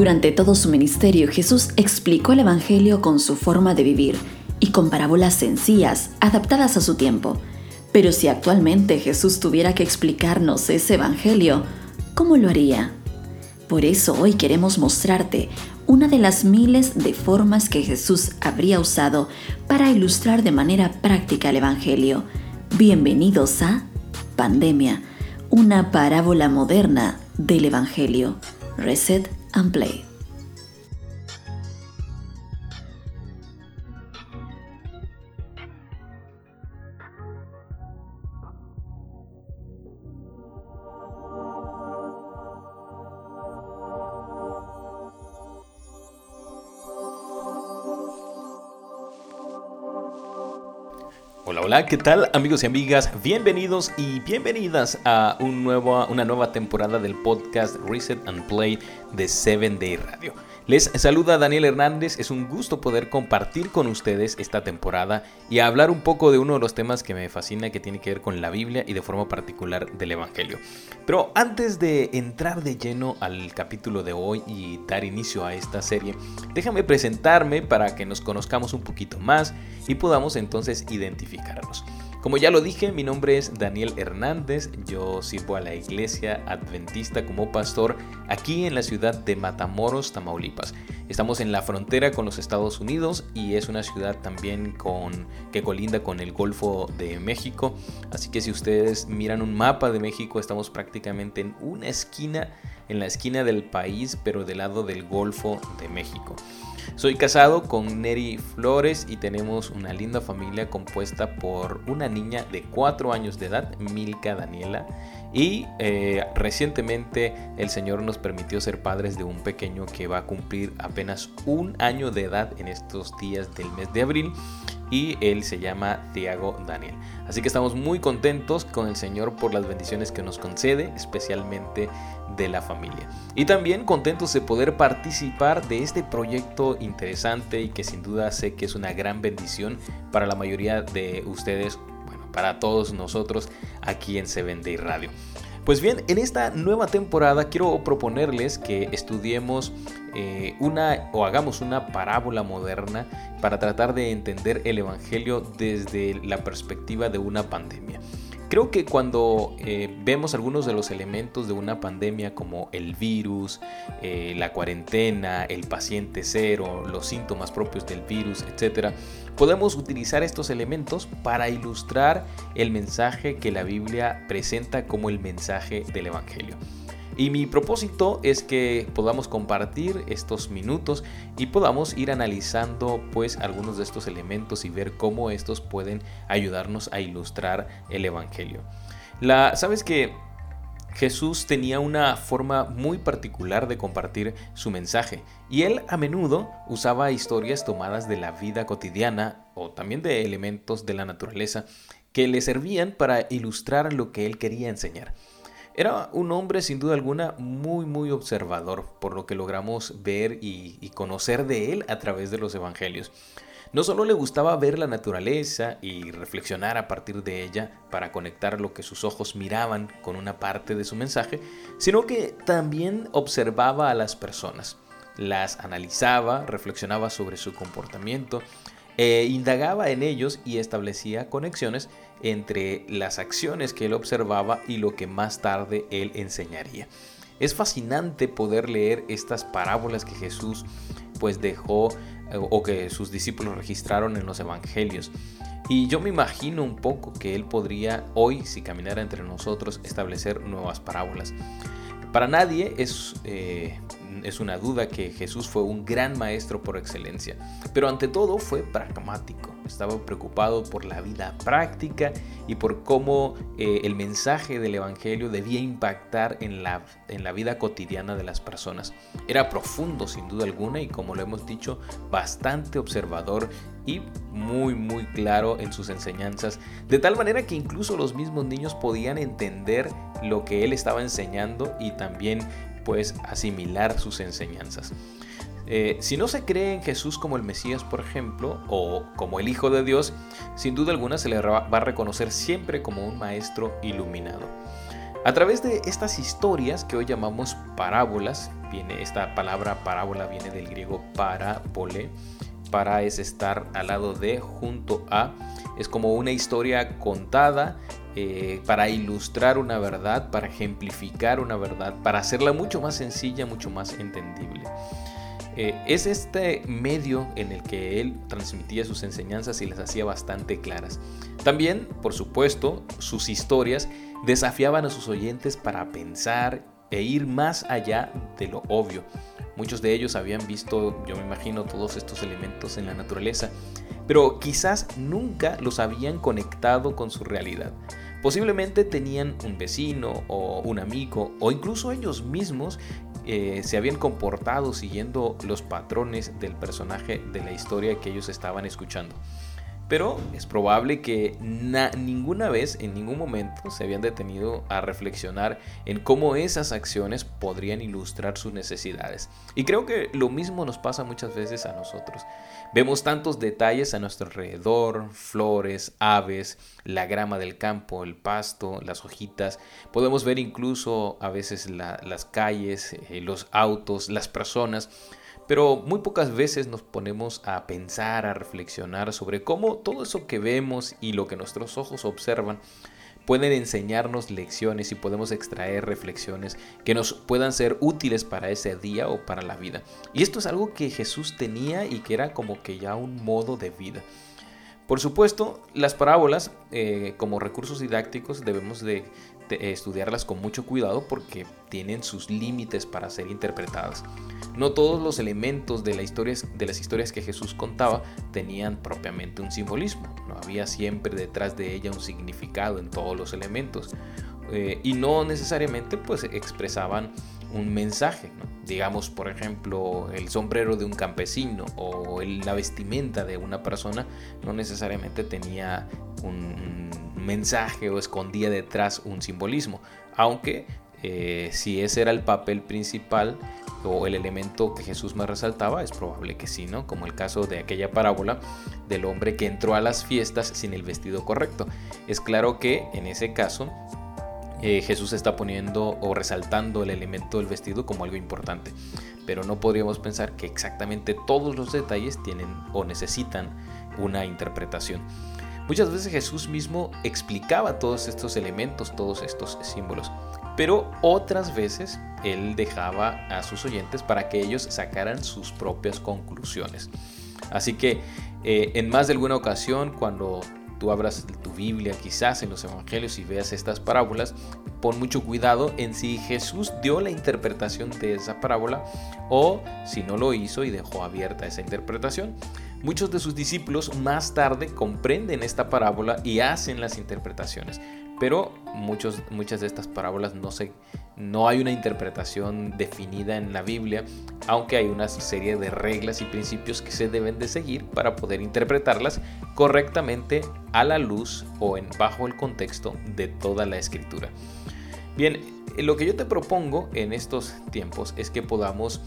Durante todo su ministerio, Jesús explicó el Evangelio con su forma de vivir y con parábolas sencillas, adaptadas a su tiempo. Pero si actualmente Jesús tuviera que explicarnos ese Evangelio, ¿cómo lo haría? Por eso hoy queremos mostrarte una de las miles de formas que Jesús habría usado para ilustrar de manera práctica el Evangelio. Bienvenidos a Pandemia, una parábola moderna del Evangelio. Reset and play. Hola, ¿qué tal amigos y amigas? Bienvenidos y bienvenidas a un nuevo, una nueva temporada del podcast Reset and Play de 7 Day Radio. Les saluda Daniel Hernández, es un gusto poder compartir con ustedes esta temporada y hablar un poco de uno de los temas que me fascina que tiene que ver con la Biblia y de forma particular del Evangelio. Pero antes de entrar de lleno al capítulo de hoy y dar inicio a esta serie, déjame presentarme para que nos conozcamos un poquito más y podamos entonces identificarnos. Como ya lo dije, mi nombre es Daniel Hernández, yo sirvo a la iglesia adventista como pastor aquí en la ciudad de Matamoros, Tamaulipas. Estamos en la frontera con los Estados Unidos y es una ciudad también con, que colinda con el Golfo de México, así que si ustedes miran un mapa de México estamos prácticamente en una esquina, en la esquina del país, pero del lado del Golfo de México. Soy casado con Neri Flores y tenemos una linda familia compuesta por una niña de 4 años de edad, Milka Daniela, y eh, recientemente el Señor nos permitió ser padres de un pequeño que va a cumplir apenas un año de edad en estos días del mes de abril y él se llama Thiago Daniel. Así que estamos muy contentos con el Señor por las bendiciones que nos concede, especialmente de la familia. Y también contentos de poder participar de este proyecto interesante y que sin duda sé que es una gran bendición para la mayoría de ustedes, bueno, para todos nosotros aquí en Se Radio. Pues bien, en esta nueva temporada quiero proponerles que estudiemos eh, una o hagamos una parábola moderna para tratar de entender el Evangelio desde la perspectiva de una pandemia. Creo que cuando eh, vemos algunos de los elementos de una pandemia como el virus, eh, la cuarentena, el paciente cero, los síntomas propios del virus, etc., podemos utilizar estos elementos para ilustrar el mensaje que la Biblia presenta como el mensaje del Evangelio. Y mi propósito es que podamos compartir estos minutos y podamos ir analizando pues algunos de estos elementos y ver cómo estos pueden ayudarnos a ilustrar el evangelio. La sabes que Jesús tenía una forma muy particular de compartir su mensaje y él a menudo usaba historias tomadas de la vida cotidiana o también de elementos de la naturaleza que le servían para ilustrar lo que él quería enseñar. Era un hombre sin duda alguna muy muy observador, por lo que logramos ver y, conocer de él a través de los evangelios. No solo le gustaba ver la naturaleza y reflexionar a partir de ella para conectar lo que sus ojos miraban con una parte de su mensaje, sino que también observaba a las personas, las analizaba, reflexionaba sobre su comportamiento, e indagaba en ellos y establecía conexiones entre las acciones que él observaba y lo que más tarde él enseñaría. Es fascinante poder leer estas parábolas que Jesús pues dejó eh, o que sus discípulos registraron en los evangelios. Y yo me imagino un poco que él podría hoy, si caminara entre nosotros, establecer nuevas parábolas. Para nadie es, eh, es una duda que Jesús fue un gran maestro por excelencia, pero ante todo fue pragmático estaba preocupado por la vida práctica y por cómo eh, el mensaje del Evangelio debía impactar en la, en la vida cotidiana de las personas. Era profundo sin duda alguna y como lo hemos dicho, bastante observador y muy muy claro en sus enseñanzas, de tal manera que incluso los mismos niños podían entender lo que él estaba enseñando y también pues asimilar sus enseñanzas. Eh, si no se cree en Jesús como el Mesías, por ejemplo, o como el Hijo de Dios, sin duda alguna se le va a reconocer siempre como un maestro iluminado. A través de estas historias que hoy llamamos parábolas, viene esta palabra parábola viene del griego parapole. Para es estar al lado de, junto a. Es como una historia contada eh, para ilustrar una verdad, para ejemplificar una verdad, para hacerla mucho más sencilla, mucho más entendible. Eh, es este medio en el que él transmitía sus enseñanzas y las hacía bastante claras. También, por supuesto, sus historias desafiaban a sus oyentes para pensar e ir más allá de lo obvio. Muchos de ellos habían visto, yo me imagino, todos estos elementos en la naturaleza, pero quizás nunca los habían conectado con su realidad. Posiblemente tenían un vecino o un amigo o incluso ellos mismos eh, se habían comportado siguiendo los patrones del personaje de la historia que ellos estaban escuchando. Pero es probable que ninguna vez, en ningún momento, se habían detenido a reflexionar en cómo esas acciones podrían ilustrar sus necesidades. Y creo que lo mismo nos pasa muchas veces a nosotros. Vemos tantos detalles a nuestro alrededor, flores, aves, la grama del campo, el pasto, las hojitas. Podemos ver incluso a veces las calles, eh, los autos, las personas pero muy pocas veces nos ponemos a pensar, a reflexionar sobre cómo todo eso que vemos y lo que nuestros ojos observan pueden enseñarnos lecciones y podemos extraer reflexiones que nos puedan ser útiles para ese día o para la vida. Y esto es algo que Jesús tenía y que era como que ya un modo de vida. Por supuesto, las parábolas eh, como recursos didácticos debemos de eh, estudiarlas con mucho cuidado porque tienen sus límites para ser interpretadas. No todos los elementos de, la de las historias que Jesús contaba tenían propiamente un simbolismo, no había siempre detrás de ella un significado en todos los elementos eh, y no necesariamente pues expresaban un mensaje, digamos por ejemplo el sombrero de un campesino o la vestimenta de una persona no necesariamente tenía un mensaje o escondía detrás un simbolismo, aunque eh, si ese era el papel principal o el elemento que Jesús me resaltaba, es probable que sí, ¿no? Como el caso de aquella parábola del hombre que entró a las fiestas sin el vestido correcto. Es claro que en ese caso eh, Jesús está poniendo o resaltando el elemento del vestido como algo importante, pero no podríamos pensar que exactamente todos los detalles tienen o necesitan una interpretación. Muchas veces Jesús mismo explicaba todos estos elementos, todos estos símbolos, pero otras veces él dejaba a sus oyentes para que ellos sacaran sus propias conclusiones. Así que eh, en más de alguna ocasión, cuando tú abras tu Biblia, quizás en los evangelios y veas estas parábolas, pon mucho cuidado en si Jesús dio la interpretación de esa parábola o si no lo hizo y dejó abierta esa interpretación. Muchos de sus discípulos más tarde comprenden esta parábola y hacen las interpretaciones, pero muchos, muchas de estas parábolas no, se, no hay una interpretación definida en la Biblia, aunque hay una serie de reglas y principios que se deben de seguir para poder interpretarlas correctamente a la luz o en, bajo el contexto de toda la escritura. Bien, lo que yo te propongo en estos tiempos es que podamos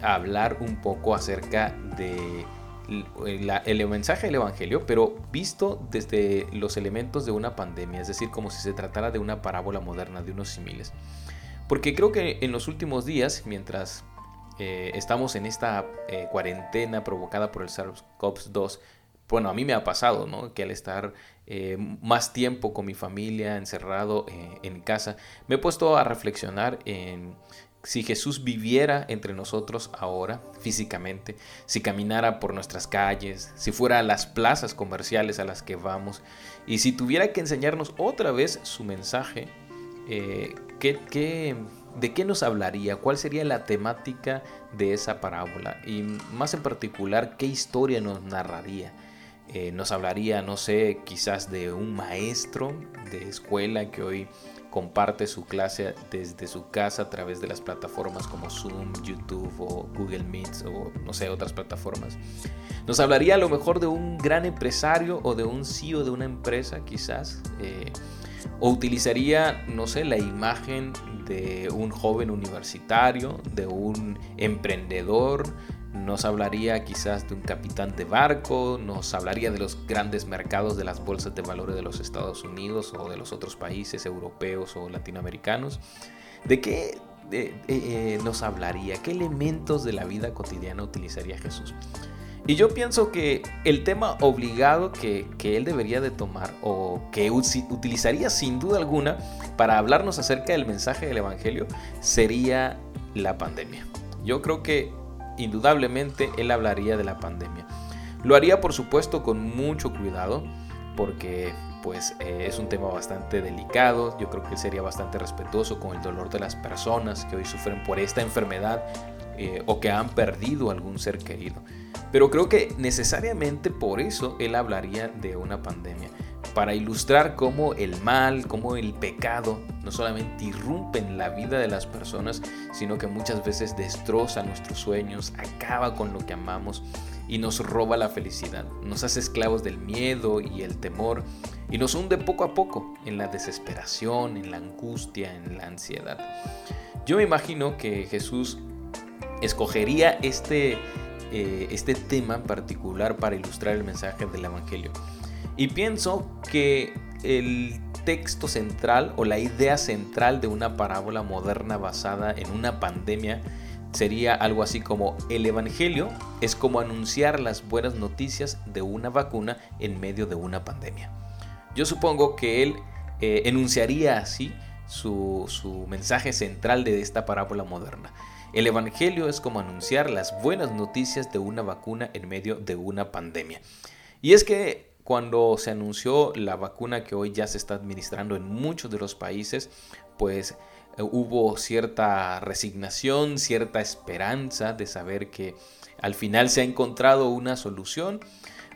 hablar un poco acerca de el, mensaje del Evangelio, pero visto desde los elementos de una pandemia, es decir, como si se tratara de una parábola moderna, de unos similes. Porque creo que en los últimos días, mientras eh, estamos en esta eh, cuarentena provocada por el SARS-CoV-2, bueno, a mí me ha pasado, ¿no? Que al estar eh, más tiempo con mi familia, encerrado en casa, me he puesto a reflexionar en si Jesús viviera entre nosotros ahora físicamente, si caminara por nuestras calles, si fuera a las plazas comerciales a las que vamos y si tuviera que enseñarnos otra vez su mensaje, eh, de qué nos hablaría? ¿Cuál sería la temática de esa parábola? Y más en particular, ¿qué historia nos narraría? Eh, nos hablaría, no sé, quizás de un maestro de escuela que hoy comparte su clase desde su casa a través de las plataformas como Zoom, YouTube o Google Meet o no sé, otras plataformas. Nos hablaría a lo mejor de un gran empresario o de un CEO de una empresa quizás. Eh, o utilizaría, no sé, la imagen de un joven universitario, de un emprendedor, nos hablaría quizás de un capitán de barco, nos hablaría de los grandes mercados de las bolsas de valores de los Estados Unidos o de los otros países europeos o latinoamericanos. ¿De qué eh, eh, nos hablaría? ¿Qué elementos de la vida cotidiana utilizaría Jesús? Y yo pienso que el tema obligado que, que, él debería de tomar o que utilizaría sin duda alguna para hablarnos acerca del mensaje del Evangelio sería la pandemia. Yo creo que indudablemente él hablaría de la pandemia. Lo haría por supuesto con mucho cuidado porque pues eh, es un tema bastante delicado. Yo creo que sería bastante respetuoso con el dolor de las personas que hoy sufren por esta enfermedad eh, o que han perdido algún ser querido. Pero creo que necesariamente por eso él hablaría de una pandemia, para ilustrar cómo el mal, cómo el pecado no solamente irrumpen la vida de las personas, sino que muchas veces destroza nuestros sueños, acaba con lo que amamos y nos roba la felicidad, nos hace esclavos del miedo y el temor y nos hunde poco a poco en la desesperación, en la angustia, en la ansiedad. Yo me imagino que Jesús escogería este, eh, este tema en particular para ilustrar el mensaje del Evangelio. Y pienso que el texto central o la idea central de una parábola moderna basada en una pandemia sería algo así como el Evangelio es como anunciar las buenas noticias de una vacuna en medio de una pandemia. Yo supongo que él eh, enunciaría así su, su mensaje central de esta parábola moderna. El Evangelio es como anunciar las buenas noticias de una vacuna en medio de una pandemia. Y es que cuando se anunció la vacuna que hoy ya se está administrando en muchos de los países, pues eh, hubo cierta resignación, cierta esperanza de saber que al final se ha encontrado una solución.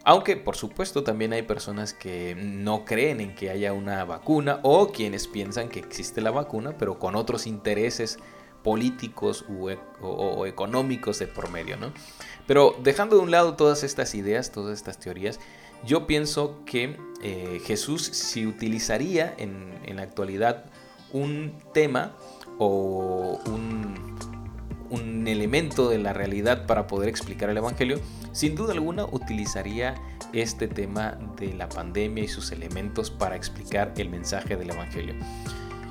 Aunque por supuesto también hay personas que no creen en que haya una vacuna o quienes piensan que existe la vacuna pero con otros intereses políticos e, o, económicos de por medio, ¿no? Pero dejando de un lado todas estas ideas, todas estas teorías, yo pienso que eh, Jesús si utilizaría en, la actualidad un tema o un, un elemento de la realidad para poder explicar el Evangelio, sin duda alguna utilizaría este tema de la pandemia y sus elementos para explicar el mensaje del Evangelio.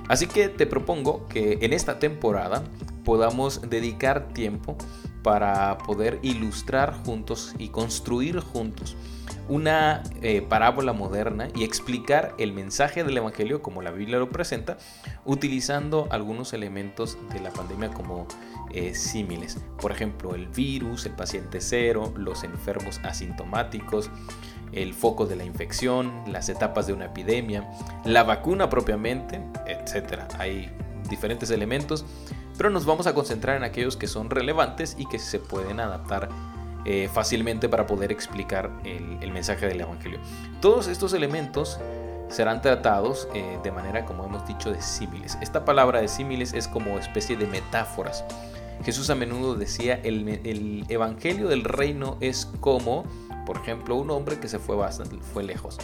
Así que te propongo que en esta temporada podamos dedicar tiempo para poder ilustrar juntos y construir juntos una eh, parábola moderna y explicar el mensaje del Evangelio como la Biblia lo presenta, utilizando algunos elementos de la pandemia como eh, símiles. Por ejemplo, el virus, el paciente cero, los enfermos asintomáticos, el foco de la infección, las etapas de una epidemia, la vacuna propiamente, etc. Hay diferentes elementos, pero nos vamos a concentrar en aquellos que son relevantes y que se pueden adaptar eh, fácilmente para poder explicar el, mensaje del Evangelio. Todos estos elementos serán tratados eh, de manera, como hemos dicho, de símiles. Esta palabra de símiles es como especie de metáforas. Jesús a menudo decía, el, el Evangelio del reino es como, por ejemplo, un hombre que se fue, fue lejos.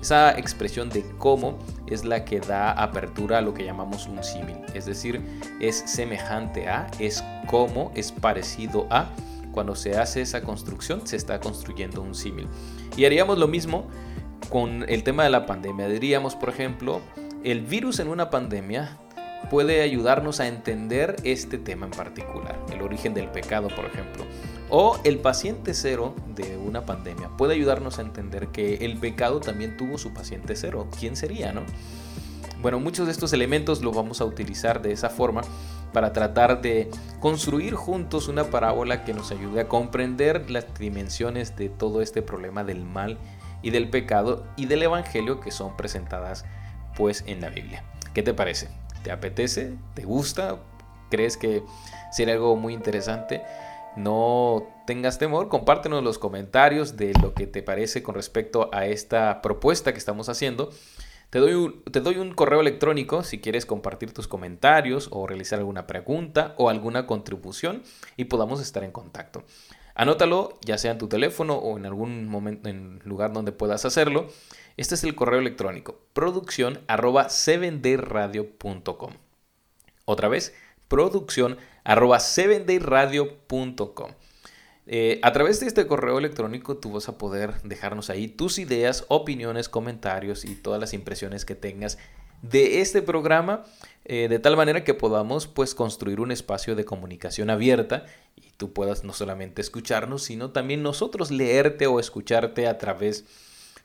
Esa expresión de cómo es la que da apertura a lo que llamamos un símil. Es decir, es semejante a, es como, es parecido a cuando se hace esa construcción, se está construyendo un símil. Y haríamos lo mismo con el tema de la pandemia. Diríamos, por ejemplo, el virus en una pandemia puede ayudarnos a entender este tema en particular, el origen del pecado, por ejemplo. O el paciente cero de una pandemia puede ayudarnos a entender que el pecado también tuvo su paciente cero. ¿Quién sería, no? Bueno, muchos de estos elementos los vamos a utilizar de esa forma para tratar de construir juntos una parábola que nos ayude a comprender las dimensiones de todo este problema del mal y del pecado y del evangelio que son presentadas pues en la Biblia. ¿Qué te parece? ¿Te apetece? ¿Te gusta? ¿Crees que sería algo muy interesante? No tengas temor, compártenos los comentarios de lo que te parece con respecto a esta propuesta que estamos haciendo te doy, un, te doy un correo electrónico si quieres compartir tus comentarios o realizar alguna pregunta o alguna contribución y podamos estar en contacto. Anótalo, ya sea en tu teléfono o en algún momento en lugar donde puedas hacerlo. Este es el correo electrónico, producción arroba 7dayradio.com. Otra vez, producción arroba 7dayradio.com. Eh, a través de este correo electrónico tú vas a poder dejarnos ahí tus ideas, opiniones, comentarios y todas las impresiones que tengas de este programa, eh, de tal manera que podamos pues construir un espacio de comunicación abierta y tú puedas no solamente escucharnos, sino también nosotros leerte o escucharte a través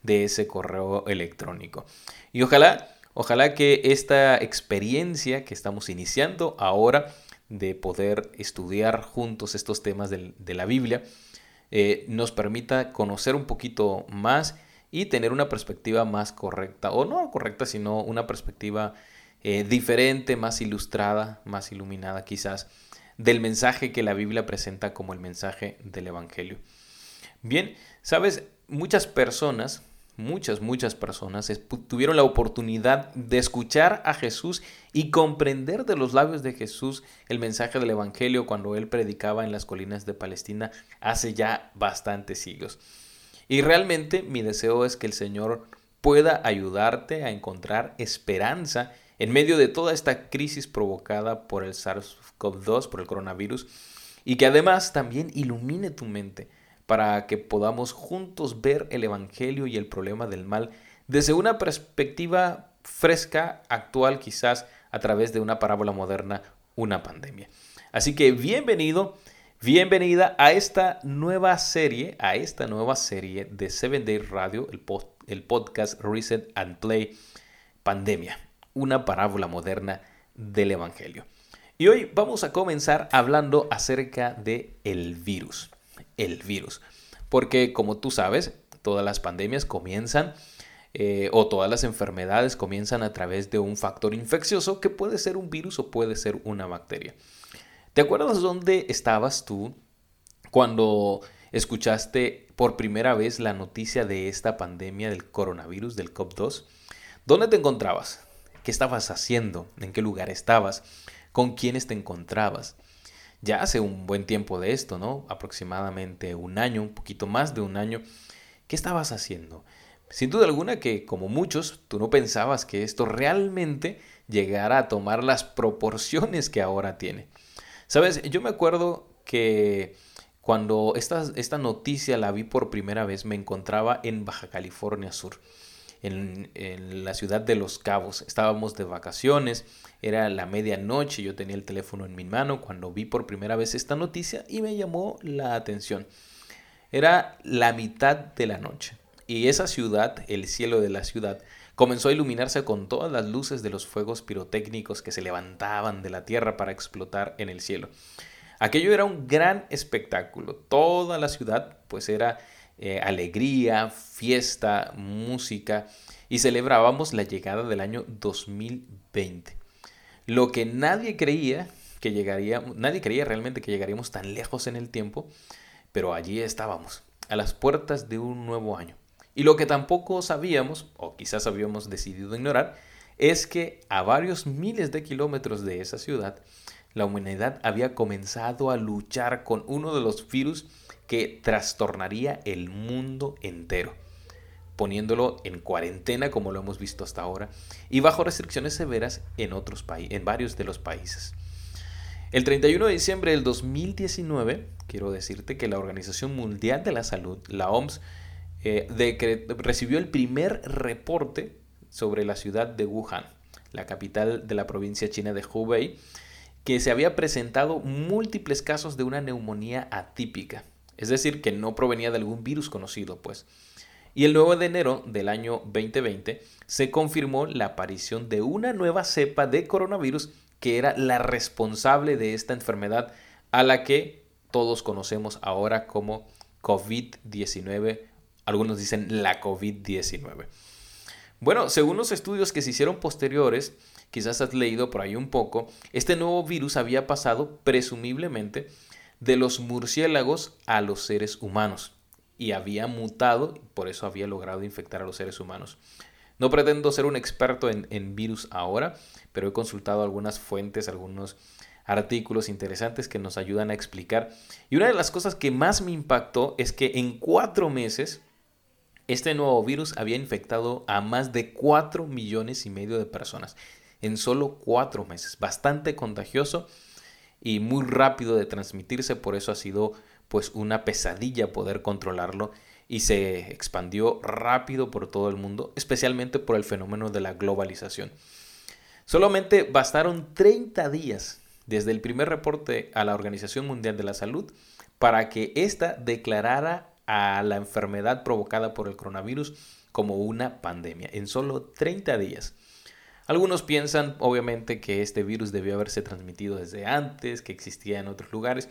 de ese correo electrónico. Y ojalá, ojalá que esta experiencia que estamos iniciando ahora de poder estudiar juntos estos temas de, la Biblia eh, nos permita conocer un poquito más y tener una perspectiva más correcta, o no correcta, sino una perspectiva eh, diferente, más ilustrada, más iluminada quizás, del mensaje que la Biblia presenta como el mensaje del Evangelio. Bien, sabes, muchas personas, muchas, muchas personas tuvieron la oportunidad de escuchar a Jesús y comprender de los labios de Jesús el mensaje del Evangelio cuando él predicaba en las colinas de Palestina hace ya bastantes siglos. Y realmente mi deseo es que el Señor pueda ayudarte a encontrar esperanza en medio de toda esta crisis provocada por el SARS-CoV-2, por el coronavirus, y que además también ilumine tu mente para que podamos juntos ver el Evangelio y el problema del mal desde una perspectiva fresca, actual quizás, a través de una parábola moderna, una pandemia. Así que bienvenido Bienvenida a esta nueva serie, a esta nueva serie de Seven Day Radio, el, el podcast Reset and Play Pandemia, una parábola moderna del Evangelio. Y hoy vamos a comenzar hablando acerca de el virus, el virus, porque como tú sabes, todas las pandemias comienzan eh, o todas las enfermedades comienzan a través de un factor infeccioso que puede ser un virus o puede ser una bacteria. ¿Te acuerdas dónde estabas tú cuando escuchaste por primera vez la noticia de esta pandemia del coronavirus, del COP2? ¿Dónde te encontrabas? ¿Qué estabas haciendo? ¿En qué lugar estabas? ¿Con quiénes te encontrabas? Ya hace un buen tiempo de esto, ¿no? Aproximadamente un año, un poquito más de un año. ¿Qué estabas haciendo? Sin duda alguna que, como muchos, tú no pensabas que esto realmente llegara a tomar las proporciones que ahora tiene. Sabes, yo me acuerdo que cuando esta, esta noticia la vi por primera vez me encontraba en Baja California Sur. En, la ciudad de Los Cabos. Estábamos de vacaciones, era la medianoche, yo tenía el teléfono en mi mano cuando vi por primera vez esta noticia y me llamó la atención. Era la mitad de la noche y esa ciudad, el cielo de la ciudad, comenzó a iluminarse con todas las luces de los fuegos pirotécnicos que se levantaban de la tierra para explotar en el cielo. Aquello era un gran espectáculo. Toda la ciudad pues era eh, alegría, fiesta, música y celebrábamos la llegada del año 2020. Lo que nadie creía que llegaría, nadie creía realmente que llegaríamos tan lejos en el tiempo, pero allí estábamos, a las puertas de un nuevo año. Y lo que tampoco sabíamos, o quizás habíamos decidido ignorar, es que a varios miles de kilómetros de esa ciudad, la humanidad había comenzado a luchar con uno de los virus que trastornaría el mundo entero, poniéndolo en cuarentena como lo hemos visto hasta ahora y bajo restricciones severas en, otros en varios de los países. El 31 de diciembre del 2019, quiero decirte que la Organización Mundial de la Salud, la OMS, eh, recibió el primer reporte sobre la ciudad de Wuhan, la capital de la provincia china de Hubei, que se había presentado múltiples casos de una neumonía atípica, es decir, que no provenía de algún virus conocido, pues. Y el 9 de enero del año 2020 se confirmó la aparición de una nueva cepa de coronavirus que era la responsable de esta enfermedad a la que todos conocemos ahora como COVID-19 algunos dicen la COVID-19. Bueno, según los estudios que se hicieron posteriores, quizás has leído por ahí un poco, este nuevo virus había pasado presumiblemente de los murciélagos a los seres humanos y había mutado, por eso había logrado infectar a los seres humanos. No pretendo ser un experto en, virus ahora, pero he consultado algunas fuentes, algunos artículos interesantes que nos ayudan a explicar. Y una de las cosas que más me impactó es que en cuatro meses este nuevo virus había infectado a más de 4 millones y medio de personas en solo 4 meses. Bastante contagioso y muy rápido de transmitirse, por eso ha sido pues una pesadilla poder controlarlo y se expandió rápido por todo el mundo, especialmente por el fenómeno de la globalización. Solamente bastaron 30 días desde el primer reporte a la Organización Mundial de la Salud para que ésta declarara a la enfermedad provocada por el coronavirus como una pandemia en solo 30 días. Algunos piensan obviamente que este virus debió haberse transmitido desde antes, que existía en otros lugares.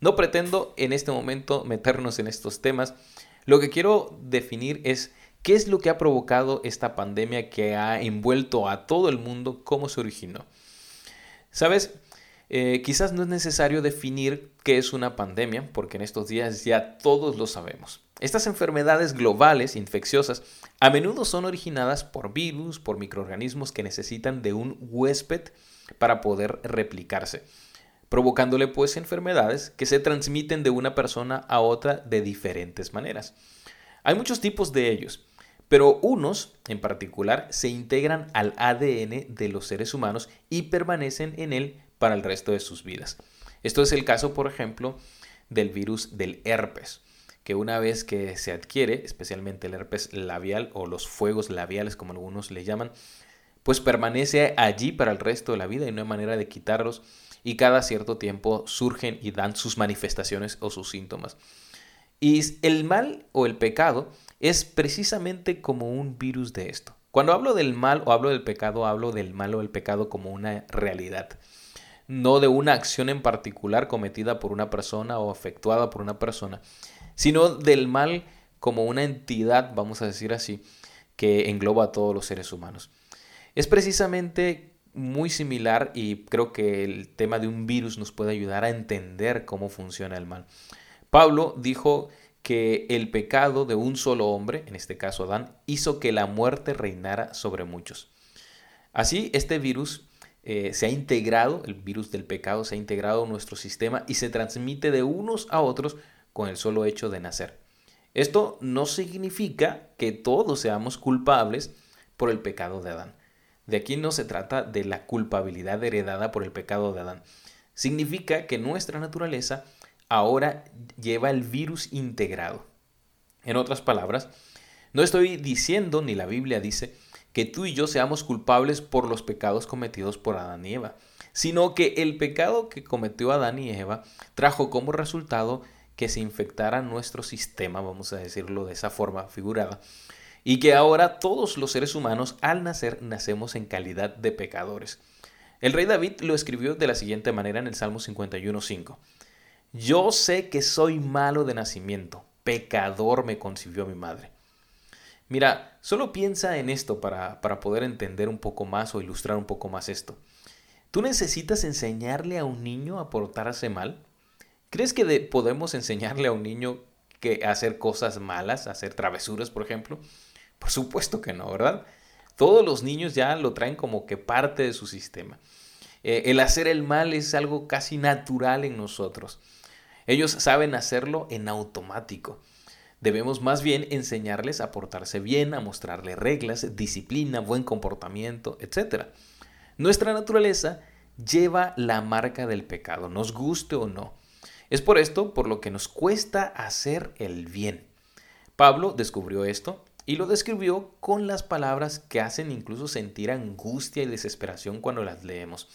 No pretendo en este momento meternos en estos temas. Lo que quiero definir es qué es lo que ha provocado esta pandemia que ha envuelto a todo el mundo, cómo se originó. Sabes, eh, quizás no es necesario definir qué es una pandemia, porque en estos días ya todos lo sabemos. Estas enfermedades globales infecciosas a menudo son originadas por virus, por microorganismos que necesitan de un huésped para poder replicarse, provocándole pues enfermedades que se transmiten de una persona a otra de diferentes maneras. Hay muchos tipos de ellos, pero unos en particular se integran al ADN de los seres humanos y permanecen en él para el resto de sus vidas. Esto es el caso, por ejemplo, del virus del herpes, que una vez que se adquiere, especialmente el herpes labial o los fuegos labiales como algunos le llaman, pues permanece allí para el resto de la vida y no hay manera de quitarlos y cada cierto tiempo surgen y dan sus manifestaciones o sus síntomas. Y el mal o el pecado es precisamente como un virus de esto. Cuando hablo del mal o hablo del pecado, hablo del mal o el pecado como una realidad no de una acción en particular cometida por una persona o efectuada por una persona, sino del mal como una entidad, vamos a decir así, que engloba a todos los seres humanos. Es precisamente muy similar y creo que el tema de un virus nos puede ayudar a entender cómo funciona el mal. Pablo dijo que el pecado de un solo hombre, en este caso Adán, hizo que la muerte reinara sobre muchos. Así, este virus eh, se ha integrado, el virus del pecado se ha integrado nuestro sistema y se transmite de unos a otros con el solo hecho de nacer. Esto no significa que todos seamos culpables por el pecado de Adán. De aquí no se trata de la culpabilidad heredada por el pecado de Adán. Significa que nuestra naturaleza ahora lleva el virus integrado. En otras palabras, no estoy diciendo, ni la Biblia dice, que tú y yo seamos culpables por los pecados cometidos por Adán y Eva, sino que el pecado que cometió Adán y Eva trajo como resultado que se infectara nuestro sistema, vamos a decirlo de esa forma figurada, y que ahora todos los seres humanos al nacer nacemos en calidad de pecadores. El rey David lo escribió de la siguiente manera en el Salmo 51.5. Yo sé que soy malo de nacimiento, pecador me concibió mi madre. Mira, solo piensa en esto para, poder entender un poco más o ilustrar un poco más esto. ¿Tú necesitas enseñarle a un niño a portarse mal? ¿Crees que podemos enseñarle a un niño que hacer cosas malas, hacer travesuras, por ejemplo? Por supuesto que no, ¿verdad? Todos los niños ya lo traen como que parte de su sistema. Eh, el hacer el mal es algo casi natural en nosotros. Ellos saben hacerlo en automático. Debemos más bien enseñarles a portarse bien, a mostrarles reglas, disciplina, buen comportamiento, etc. Nuestra naturaleza lleva la marca del pecado, nos guste o no. Es por esto por lo que nos cuesta hacer el bien. Pablo descubrió esto y lo describió con las palabras que hacen incluso sentir angustia y desesperación cuando las leemos.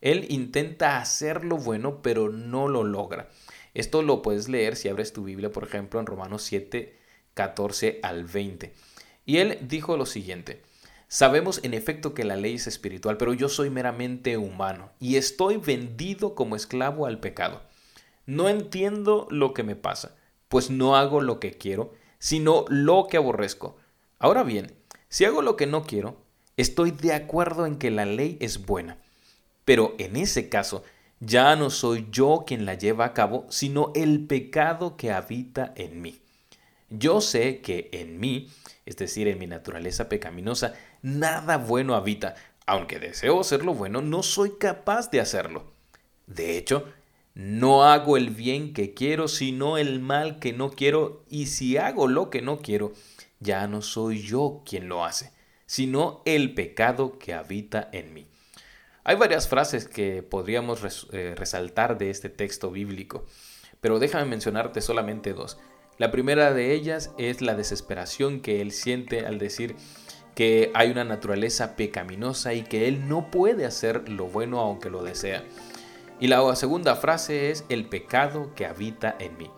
Él intenta hacer lo bueno, pero no lo logra. Esto lo puedes leer si abres tu Biblia, por ejemplo, en Romanos 7, 14 al 20. Y él dijo lo siguiente, sabemos en efecto que la ley es espiritual, pero yo soy meramente humano y estoy vendido como esclavo al pecado. No entiendo lo que me pasa, pues no hago lo que quiero, sino lo que aborrezco. Ahora bien, si hago lo que no quiero, estoy de acuerdo en que la ley es buena. Pero en ese caso, ya no soy yo quien la lleva a cabo, sino el pecado que habita en mí. Yo sé que en mí, es decir, en mi naturaleza pecaminosa, nada bueno habita. Aunque deseo hacer lo bueno, no soy capaz de hacerlo. De hecho, no hago el bien que quiero, sino el mal que no quiero, y si hago lo que no quiero, ya no soy yo quien lo hace, sino el pecado que habita en mí. Hay varias frases que podríamos eh, resaltar de este texto bíblico. pero déjame mencionarte solamente dos. La primera de ellas es la desesperación que él siente al decir que hay una naturaleza pecaminosa y que él no puede hacer lo bueno aunque lo desea. Y la segunda frase es el pecado que habita en mí.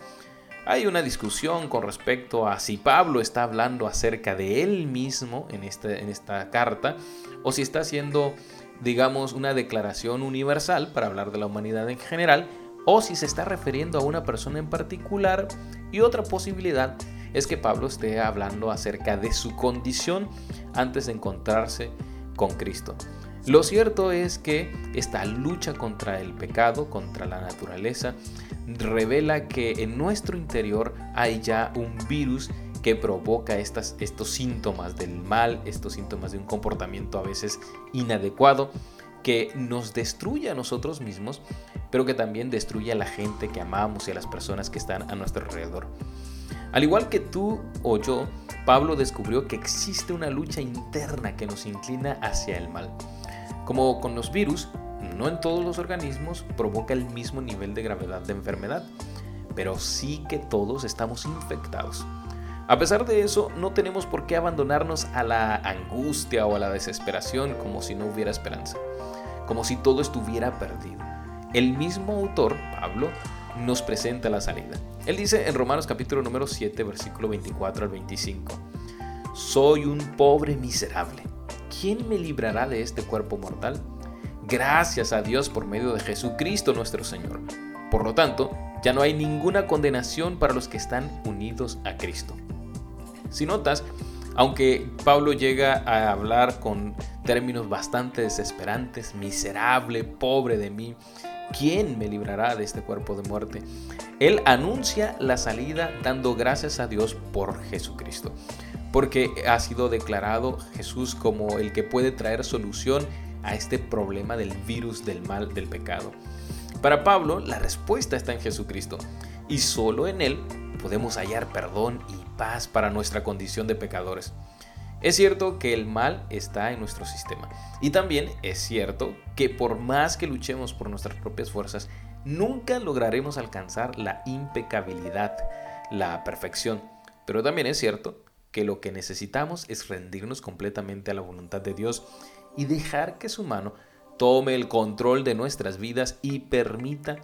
Hay una discusión con respecto a si Pablo está hablando acerca de él mismo en, este, en esta carta o si está haciendo, digamos, una declaración universal para hablar de la humanidad en general o si se está refiriendo a una persona en particular. Y otra posibilidad es que Pablo esté hablando acerca de su condición antes de encontrarse con Cristo. Lo cierto es que esta lucha contra el pecado, contra la naturaleza, revela que en nuestro interior hay ya un virus que provoca estos síntomas del mal, estos síntomas de un comportamiento a veces inadecuado, que nos destruye a nosotros mismos, pero que también destruye a la gente que amamos y a las personas que están a nuestro alrededor. Al igual que tú o yo, Pablo descubrió que existe una lucha interna que nos inclina hacia el mal. Como con los virus, no en todos los organismos provoca el mismo nivel de gravedad de enfermedad, pero sí que todos estamos infectados. A pesar de eso, no tenemos por qué abandonarnos a la angustia o a la desesperación como si no hubiera esperanza, como si todo estuviera perdido. El mismo autor, Pablo, nos presenta la salida. Él dice en Romanos capítulo número 7, versículo 24 al 25, Soy un pobre miserable ¿quién me librará de este cuerpo mortal? Gracias a Dios por medio de Jesucristo nuestro Señor. Por lo tanto, ya no hay ninguna condenación para los que están unidos a Cristo. Si notas, aunque Pablo llega a hablar con términos bastante desesperantes, miserable, pobre de mí, ¿quién me librará de este cuerpo de muerte? Él anuncia la salida dando gracias a Dios por Jesucristo porque ha sido declarado Jesús como el que puede traer solución a este problema del virus del mal del pecado. Para Pablo, la respuesta está en Jesucristo y solo en Él podemos hallar perdón y paz para nuestra condición de pecadores. Es cierto que el mal está en nuestro sistema y también es cierto que por más que luchemos por nuestras propias fuerzas, nunca lograremos alcanzar la impecabilidad, la perfección. Pero también es cierto que lo que necesitamos es rendirnos completamente a la voluntad de Dios y dejar que su mano tome el control de nuestras vidas y permita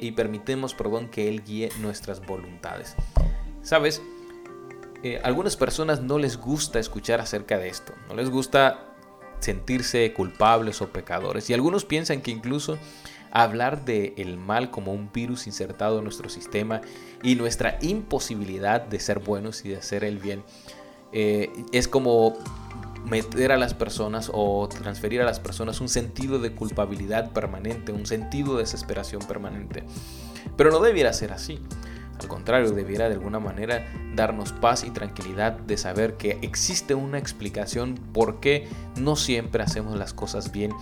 y permitemos, perdón, que él guíe nuestras voluntades. ¿Sabes? Eh, algunas personas no les gusta escuchar acerca de esto, no les gusta sentirse culpables o pecadores y algunos piensan que incluso hablar de el mal como un virus insertado en nuestro sistema y nuestra imposibilidad de ser buenos y de hacer el bien eh, es como meter a las personas o transferir a las personas un sentido de culpabilidad permanente, un sentido de desesperación permanente. Pero no debiera ser así. Al contrario, debiera de alguna manera darnos paz y tranquilidad de saber que existe una explicación por qué no siempre hacemos las cosas bien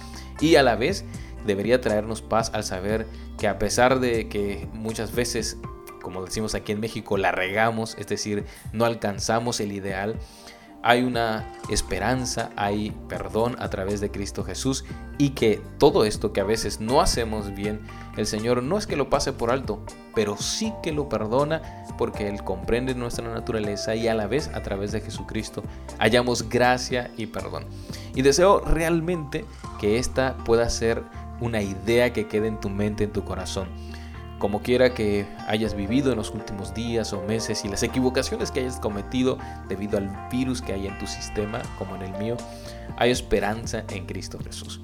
y a la vez debería traernos paz al saber que a pesar de que muchas veces, como decimos aquí en México, la regamos, es decir, no alcanzamos el ideal, hay una esperanza, hay perdón a través de Cristo Jesús y que todo esto que a veces no hacemos bien, el Señor no es que lo pase por alto, pero sí que lo perdona porque Él comprende nuestra naturaleza y a la vez a través de Jesucristo hallamos gracia y perdón. Y deseo realmente que esta pueda ser una idea que quede en tu mente, en tu corazón. Como quiera que hayas vivido en los últimos días o meses y las equivocaciones que hayas cometido debido al virus que hay en tu sistema, como en el mío, hay esperanza en Cristo Jesús.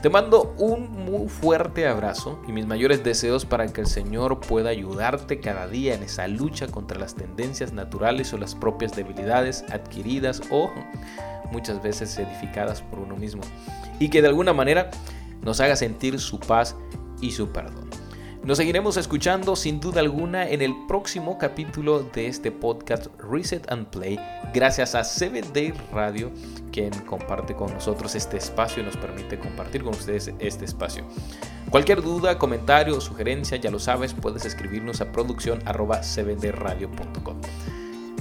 Te mando un muy fuerte abrazo y mis mayores deseos para que el Señor pueda ayudarte cada día en esa lucha contra las tendencias naturales o las propias debilidades adquiridas o muchas veces edificadas por uno mismo. Y que de alguna manera nos haga sentir su paz y su perdón. Nos seguiremos escuchando sin duda alguna en el próximo capítulo de este podcast Reset and Play, gracias a Seven Day Radio, quien comparte con nosotros este espacio y nos permite compartir con ustedes este espacio. Cualquier duda, comentario o sugerencia, ya lo sabes, puedes escribirnos a producción arroba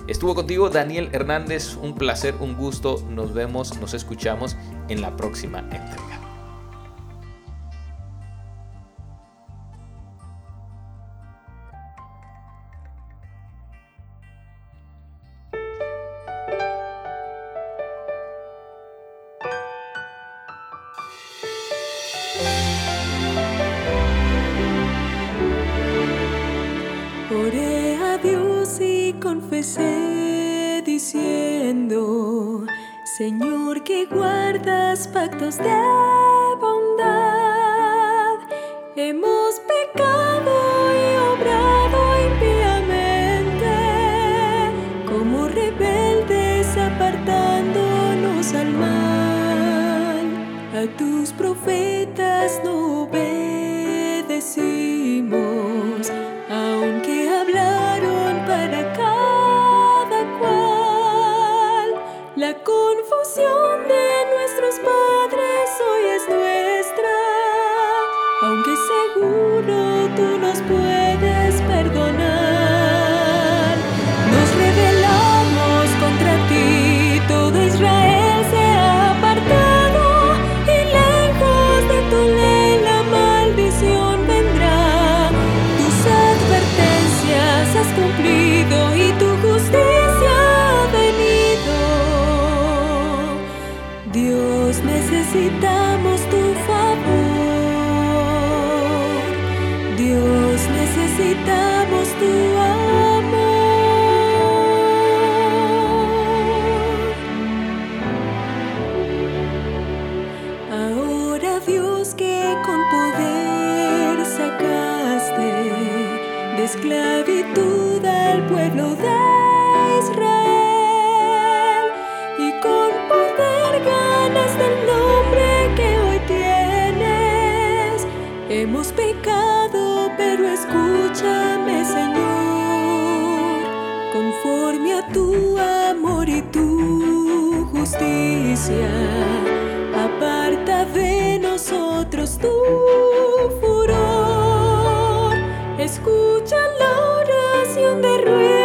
Estuvo contigo Daniel Hernández, un placer, un gusto, nos vemos, nos escuchamos en la próxima entrega. Those de conforme a tu amor y tu justicia. Aparta de nosotros tu furor. Escucha la oración de ruego.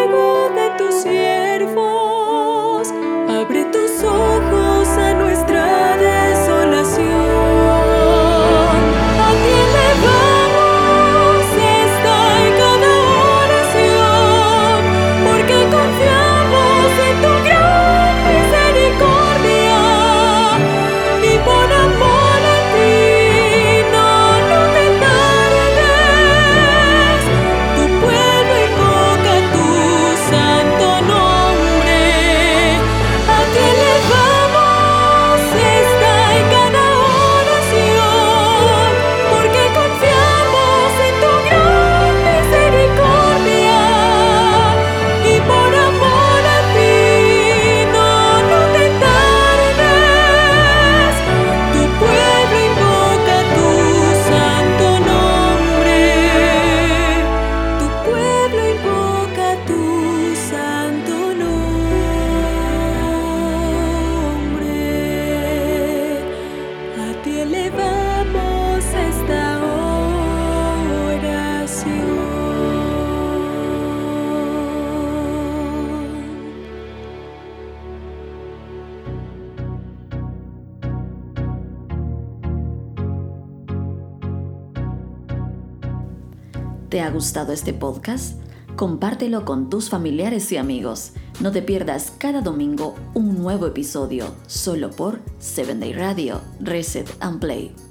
gustado este podcast, compártelo con tus familiares y amigos. No te pierdas cada domingo un nuevo episodio, solo por 7 Day Radio, Reset and Play.